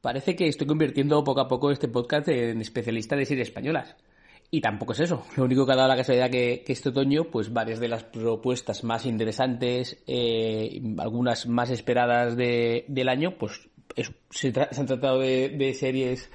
Parece que estoy convirtiendo poco a poco este podcast en especialista de series españolas. Y tampoco es eso. Lo único que ha dado la casualidad que, que este otoño, pues varias de las propuestas más interesantes, eh, algunas más esperadas del año, pues se, han tratado de, series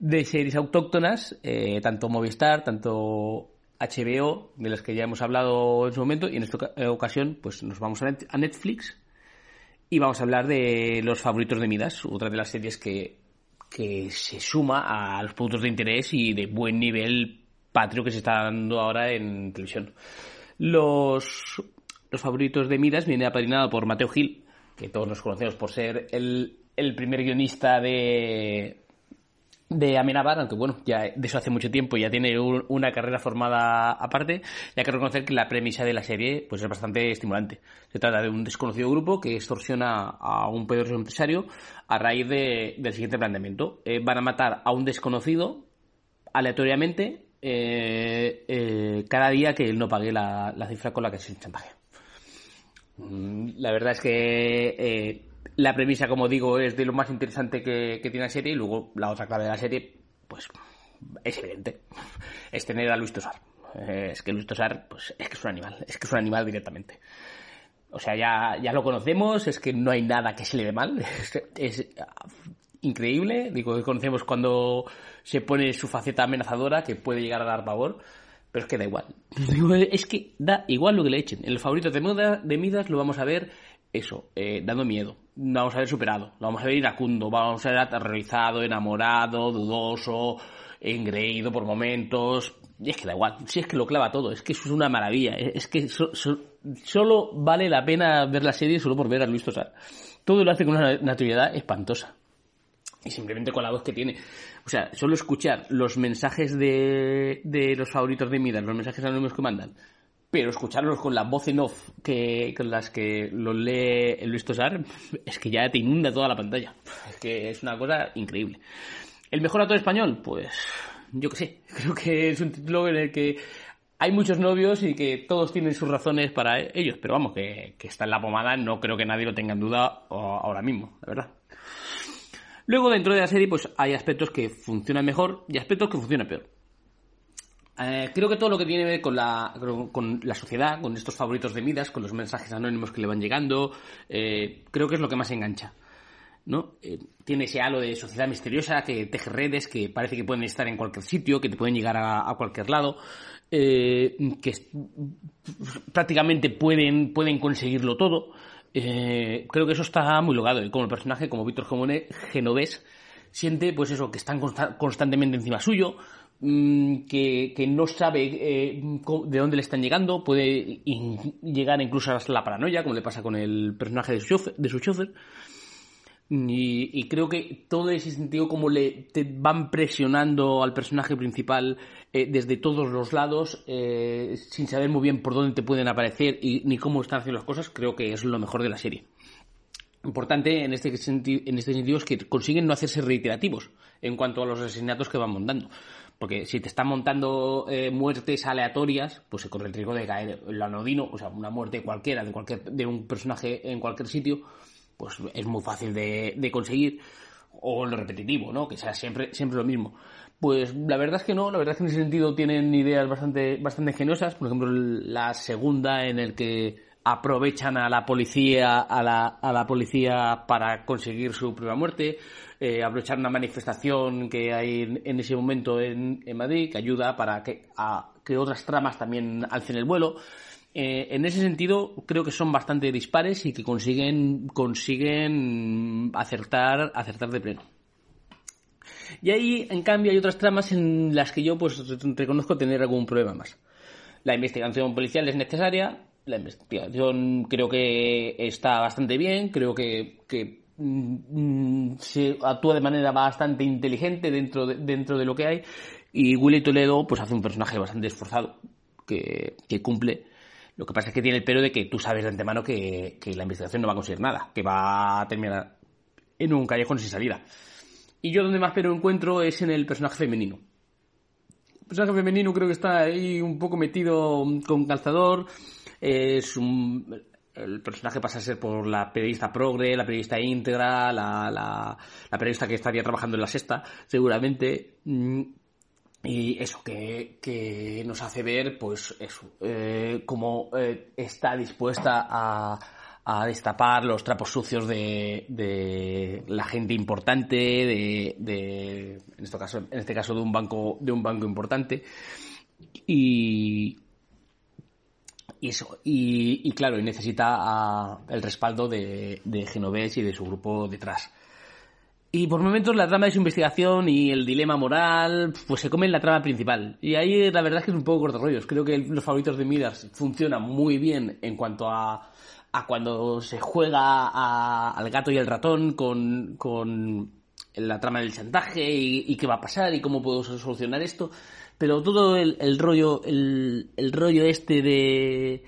de series autóctonas, eh, tanto Movistar, tanto HBO, de las que ya hemos hablado en su momento, y en esta ocasión, pues nos vamos a Netflix y vamos a hablar de Los favoritos de Midas, otra de las series que, que se suma a los puntos de interés y de buen nivel patrio que se está dando ahora en televisión. Los, los favoritos de Midas viene apadrinado por Mateo Gil, que todos nos conocemos por ser el, el primer guionista de, de Amenabar, aunque bueno, ya de eso hace mucho tiempo, ya tiene una carrera formada aparte, y hay que reconocer que la premisa de la serie pues es bastante estimulante. Se trata de un desconocido grupo que extorsiona a un poderoso empresario a raíz del siguiente planteamiento. Eh, van a matar a un desconocido aleatoriamente eh, eh, cada día que él no pague la, cifra con la que se chantaje. Mm, la verdad es que la premisa, como digo, es de lo más interesante que, tiene la serie y luego la otra clave de la serie, pues es evidente, es tener a Luis Tosar. Eh, es que Luis Tosar, pues es que es un animal, es que es un animal directamente. O sea, ya, ya lo conocemos, es que no hay nada que se le dé mal, es, increíble, digo, conocemos cuando se pone su faceta amenazadora, que puede llegar a dar pavor, pero es que da igual. Es que da igual lo que le echen. En el favorito de, moda, de Midas lo vamos a ver eso, eh, dando miedo. Vamos a ver superado, lo vamos a ver iracundo, vamos a ver aterrorizado, enamorado, dudoso, engreído por momentos. Y es que da igual, si es que lo clava todo, es que eso es una maravilla. Es que solo vale la pena ver la serie solo por ver a Luis Tosar. Todo lo hace con una naturalidad espantosa. Y simplemente con la voz que tiene. O sea, solo escuchar los mensajes de, de los favoritos de Midas, los mensajes anónimos que mandan, pero escucharlos con la voz en off que, con las que lo lee Luis Tosar es que ya te inunda toda la pantalla. Es que es una cosa increíble. ¿El mejor actor español? Pues yo que sé. Creo que es un título en el que hay muchos novios y que todos tienen sus razones para ellos. Pero vamos, que está en la pomada, no creo que nadie lo tenga en duda ahora mismo, la verdad. Luego dentro de la serie pues hay aspectos que funcionan mejor y aspectos que funcionan peor. Eh, creo que todo lo que tiene que ver con la, con la sociedad, con estos favoritos de Midas, con los mensajes anónimos que le van llegando, eh, creo que es lo que más engancha. ¿no? Eh, tiene ese halo de sociedad misteriosa que teje redes, que parece que pueden estar en cualquier sitio, que te pueden llegar a, cualquier lado, que prácticamente pueden, pueden conseguirlo todo. creo que eso está muy logado. Y como el personaje, como Víctor Genovés, siente pues eso, que están constantemente encima suyo, Mm, que, no sabe eh, de dónde le están llegando, puede llegar incluso hasta la paranoia, como le pasa con el personaje de su chofer. Y, creo que todo ese sentido, como le van presionando al personaje principal eh, desde todos los lados, eh, sin saber muy bien por dónde te pueden aparecer y ni cómo están haciendo las cosas, creo que es lo mejor de la serie. Importante en este, en este sentido es que consiguen no hacerse reiterativos en cuanto a los asesinatos que van montando. Porque si te están montando eh, muertes aleatorias, pues se corre el riesgo de caer en lo anodino, o sea, una muerte cualquiera de cualquier de un personaje en cualquier sitio, pues es muy fácil de, conseguir. O lo repetitivo, ¿no? Que sea siempre, siempre lo mismo. Pues la verdad es que no, la verdad es que en ese sentido tienen ideas bastante, bastante ingeniosas. Por ejemplo, la segunda en el que aprovechan a la policía, a la, a la policía para conseguir su prueba muerte eh, aprovechar una manifestación que hay en, ese momento en, Madrid que ayuda para que, a, que otras tramas también alcen el vuelo. Eh, en ese sentido, creo que son bastante dispares y que consiguen, consiguen acertar, acertar de pleno. Y ahí, en cambio, hay otras tramas en las que yo pues reconozco tener algún problema más. La investigación policial es necesaria, la investigación creo que está bastante bien, creo que, que mm, se actúa de manera bastante inteligente dentro de, dentro de lo que hay y Willy Toledo pues hace un personaje bastante esforzado que, que cumple. Lo que pasa es que tiene el pero de que tú sabes de antemano que, que la investigación no va a conseguir nada, que va a terminar en un callejón sin salida. Y yo donde más pero encuentro es en el personaje femenino. El personaje femenino creo que está ahí un poco metido con calzador. Es un, el personaje pasa a ser por la periodista progre, la periodista íntegra, la, la, la periodista que estaría trabajando en la sexta, seguramente. Mm, y eso, que, que nos hace ver, pues eso, eh, cómo eh, está dispuesta a, a destapar los trapos sucios de, de la gente importante, de, de, en este caso, en este caso de un banco, de un banco importante. Y, y eso, y, y claro, y necesita a, el respaldo de, de Genovés y de su grupo detrás. Y por momentos la trama de su investigación y el dilema moral, pues se comen la trama principal. Y ahí la verdad es que es un poco corto rollos. Creo que los favoritos de Midas funcionan muy bien en cuanto a, a cuando se juega a, al gato y el ratón con, con la trama del chantaje y, y, qué va a pasar y cómo puedo solucionar esto. Pero todo el, rollo, el, rollo este de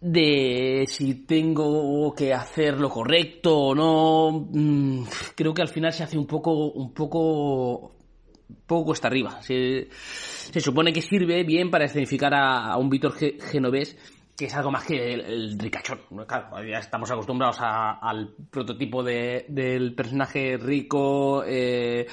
de si tengo que hacer lo correcto o no, mmm, creo que al final se hace un poco, un poco, poco cuesta arriba. Se, se supone que sirve bien para escenificar a, un Víctor Genovés que es algo más que el, el ricachón. Claro, ya estamos acostumbrados al prototipo de, del personaje rico, eh,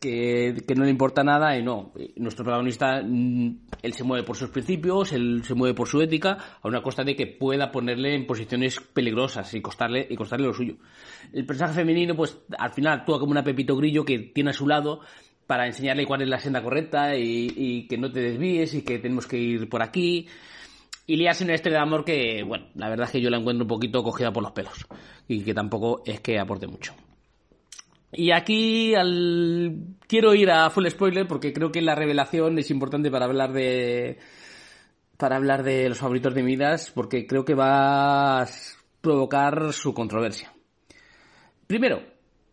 que, que, no le importa nada y no. Nuestro protagonista, mm, él se mueve por sus principios, él se mueve por su ética, a una costa de que pueda ponerle en posiciones peligrosas y costarle, y costarle lo suyo. El personaje femenino, pues al final actúa como una Pepito Grillo que tiene a su lado para enseñarle cuál es la senda correcta y, y que no te desvíes y que tenemos que ir por aquí. Y liarse una estrella de amor que, bueno, la verdad es que yo la encuentro un poquito cogida por los pelos. Y que tampoco es que aporte mucho. Y aquí al... quiero ir a full spoiler porque creo que la revelación es importante para hablar de para hablar de los favoritos de Midas porque creo que va a provocar su controversia. Primero,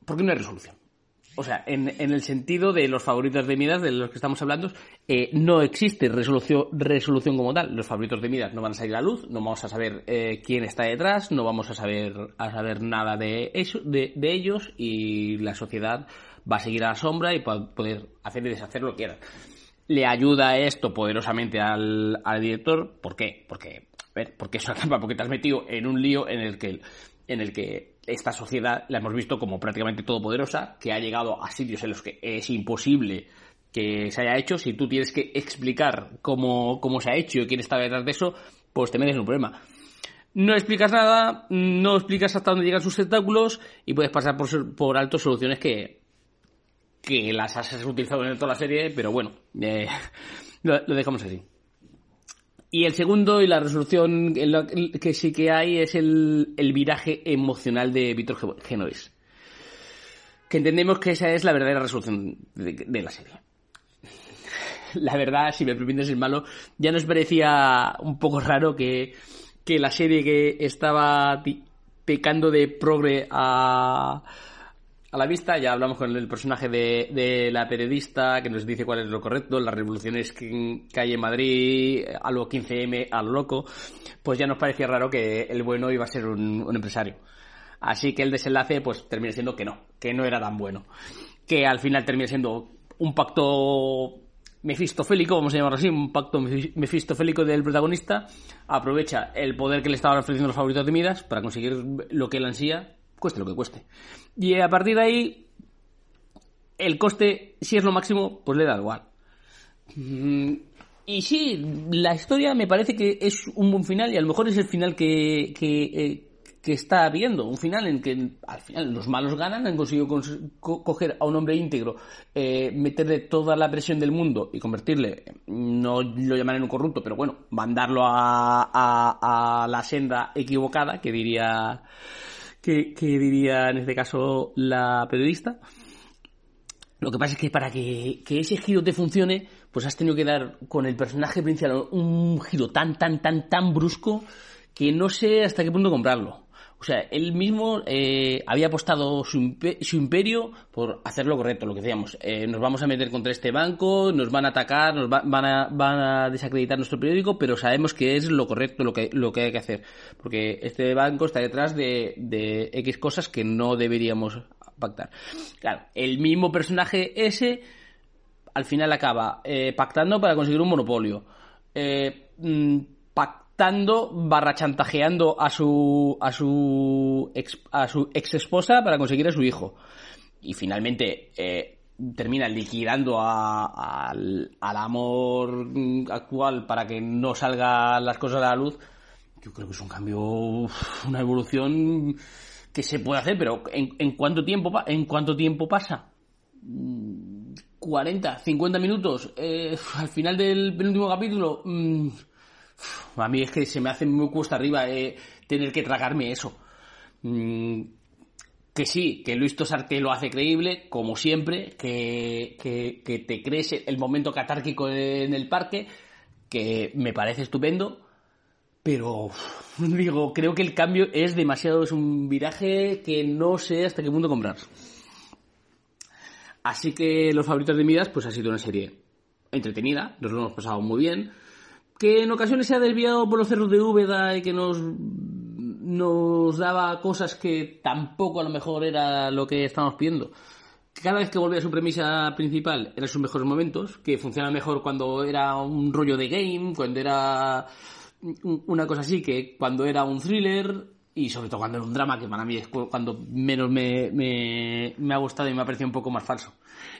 porque no hay resolución. O sea, en, en, el sentido de los favoritos de Midas, de los que estamos hablando, eh, no existe resolución, resolución como tal. Los favoritos de Midas no van a salir a la luz, no vamos a saber eh, quién está detrás, no vamos a saber, a saber nada de, eso, de, de, ellos y la sociedad va a seguir a la sombra y poder hacer y deshacer lo que quiera. Le ayuda esto poderosamente al, al director. ¿Por qué? Porque, a ver, porque es una trampa, porque te has metido en un lío en el que, en el que esta sociedad la hemos visto como prácticamente todopoderosa, que ha llegado a sitios en los que es imposible que se haya hecho. Si tú tienes que explicar cómo, cómo se ha hecho y quién está detrás de eso, pues te metes en un problema. No explicas nada, no explicas hasta dónde llegan sus tentáculos y puedes pasar por, por alto soluciones que, que las has utilizado en toda la serie, pero bueno, eh, lo, lo dejamos así. Y el segundo y la resolución que sí que hay es el, el viraje emocional de Víctor Genovés. Que entendemos que esa es la verdadera resolución de, la serie. La verdad, si me permites el malo, ya nos parecía un poco raro que la serie que estaba pecando de progre a, a la vista. Ya hablamos con el personaje de, la periodista que nos dice cuál es lo correcto, las revoluciones que hay en Madrid, a lo 15M, a lo loco. Pues ya nos parecía raro que el bueno iba a ser un, un empresario. Así que el desenlace pues termina siendo que no, que no era tan bueno. Que al final termina siendo un pacto mefistofélico, vamos a llamarlo así, un pacto mefistofélico del protagonista, aprovecha el poder que le estaban ofreciendo los favoritos de Midas para conseguir lo que él ansía, cueste lo que cueste. Y a partir de ahí, el coste, si es lo máximo, pues le da igual. Mm, y sí, la historia me parece que es un buen final y a lo mejor es el final que, que, eh, está viendo. Un final en que al final los malos ganan, han conseguido co coger a un hombre íntegro, eh, meterle toda la presión del mundo y convertirle, no lo llamaré en un corrupto, pero bueno, mandarlo a, a la senda equivocada, que diría que, que, diría en este caso la periodista. Lo que pasa es que para que, que, ese giro te funcione, pues has tenido que dar con el personaje principal un giro tan, tan, tan, tan brusco que no sé hasta qué punto comprarlo. O sea, él mismo eh, había apostado su, imperio por hacer lo correcto, lo que decíamos. Eh, nos vamos a meter contra este banco, nos van a atacar, nos van, a, van a desacreditar nuestro periódico, pero sabemos que es lo correcto, lo que, lo que hay que hacer. Porque este banco está detrás de, de X cosas que no deberíamos pactar. Claro, el mismo personaje ese al final acaba eh, pactando para conseguir un monopolio. Mm, dando barra chantajeando a su a su ex, a su ex esposa para conseguir a su hijo. Y finalmente eh, termina liquidando al, amor actual para que no salgan las cosas a la luz. Yo creo que es un cambio una evolución que se puede hacer pero en, en cuánto tiempo en cuánto tiempo pasa 40 50 minutos eh, al final del penúltimo capítulo mm, a mí es que se me hace muy cuesta arriba eh, tener que tragarme eso. Mm, que sí, que Luis Tosarte lo hace creíble, como siempre, que, que, te crees el momento catárquico en el parque, que me parece estupendo, pero digo, creo que el cambio es demasiado, es un viraje que no sé hasta qué punto comprar. Así que los favoritos de Midas, pues ha sido una serie entretenida, nos lo hemos pasado muy bien, que en ocasiones se ha desviado por los cerros de Úbeda y que nos, nos daba cosas que tampoco a lo mejor era lo que estábamos pidiendo. Cada vez que volvía a su premisa principal eran sus mejores momentos, que funcionaba mejor cuando era un rollo de game, cuando era una cosa así, que cuando era un thriller y sobre todo cuando era un drama, que para mí es cuando menos me, me, me ha gustado y me ha parecido un poco más falso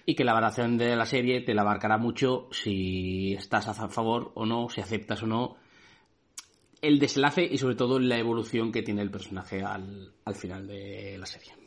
y que la valoración de la serie te la abarcará mucho si estás a favor o no, si aceptas o no el desenlace y sobre todo la evolución que tiene el personaje al, al final de la serie.